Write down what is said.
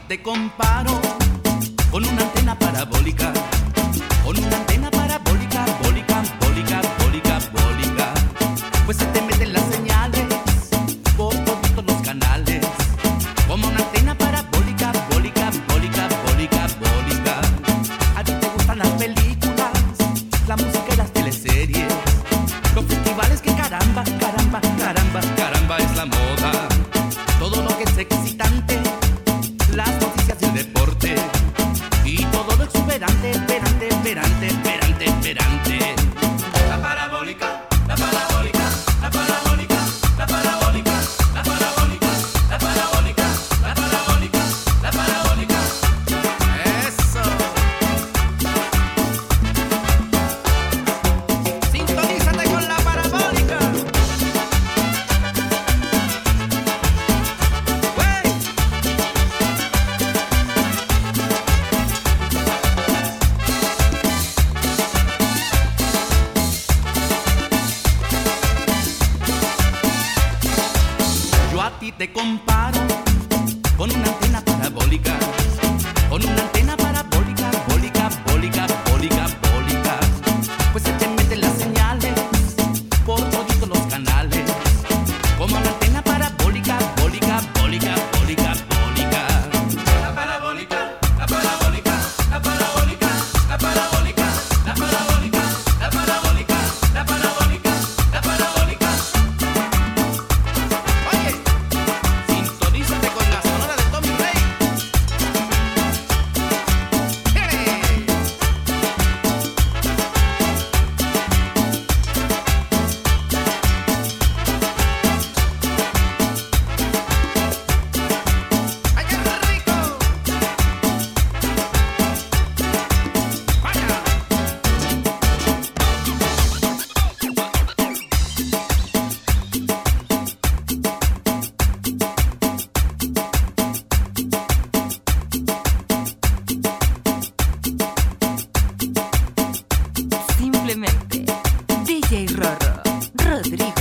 te comparo con una antena parabólica, con una antena parabólica, bólica, bólica, bólica, bólica. Pues se te meten las señales めだって。Te comparo con una antena parabólica, con una antena parabólica, bólica, bólica, bólica, bólica. Pues se te meten las señales por todos los canales. DJ Rorro, Rodrigo.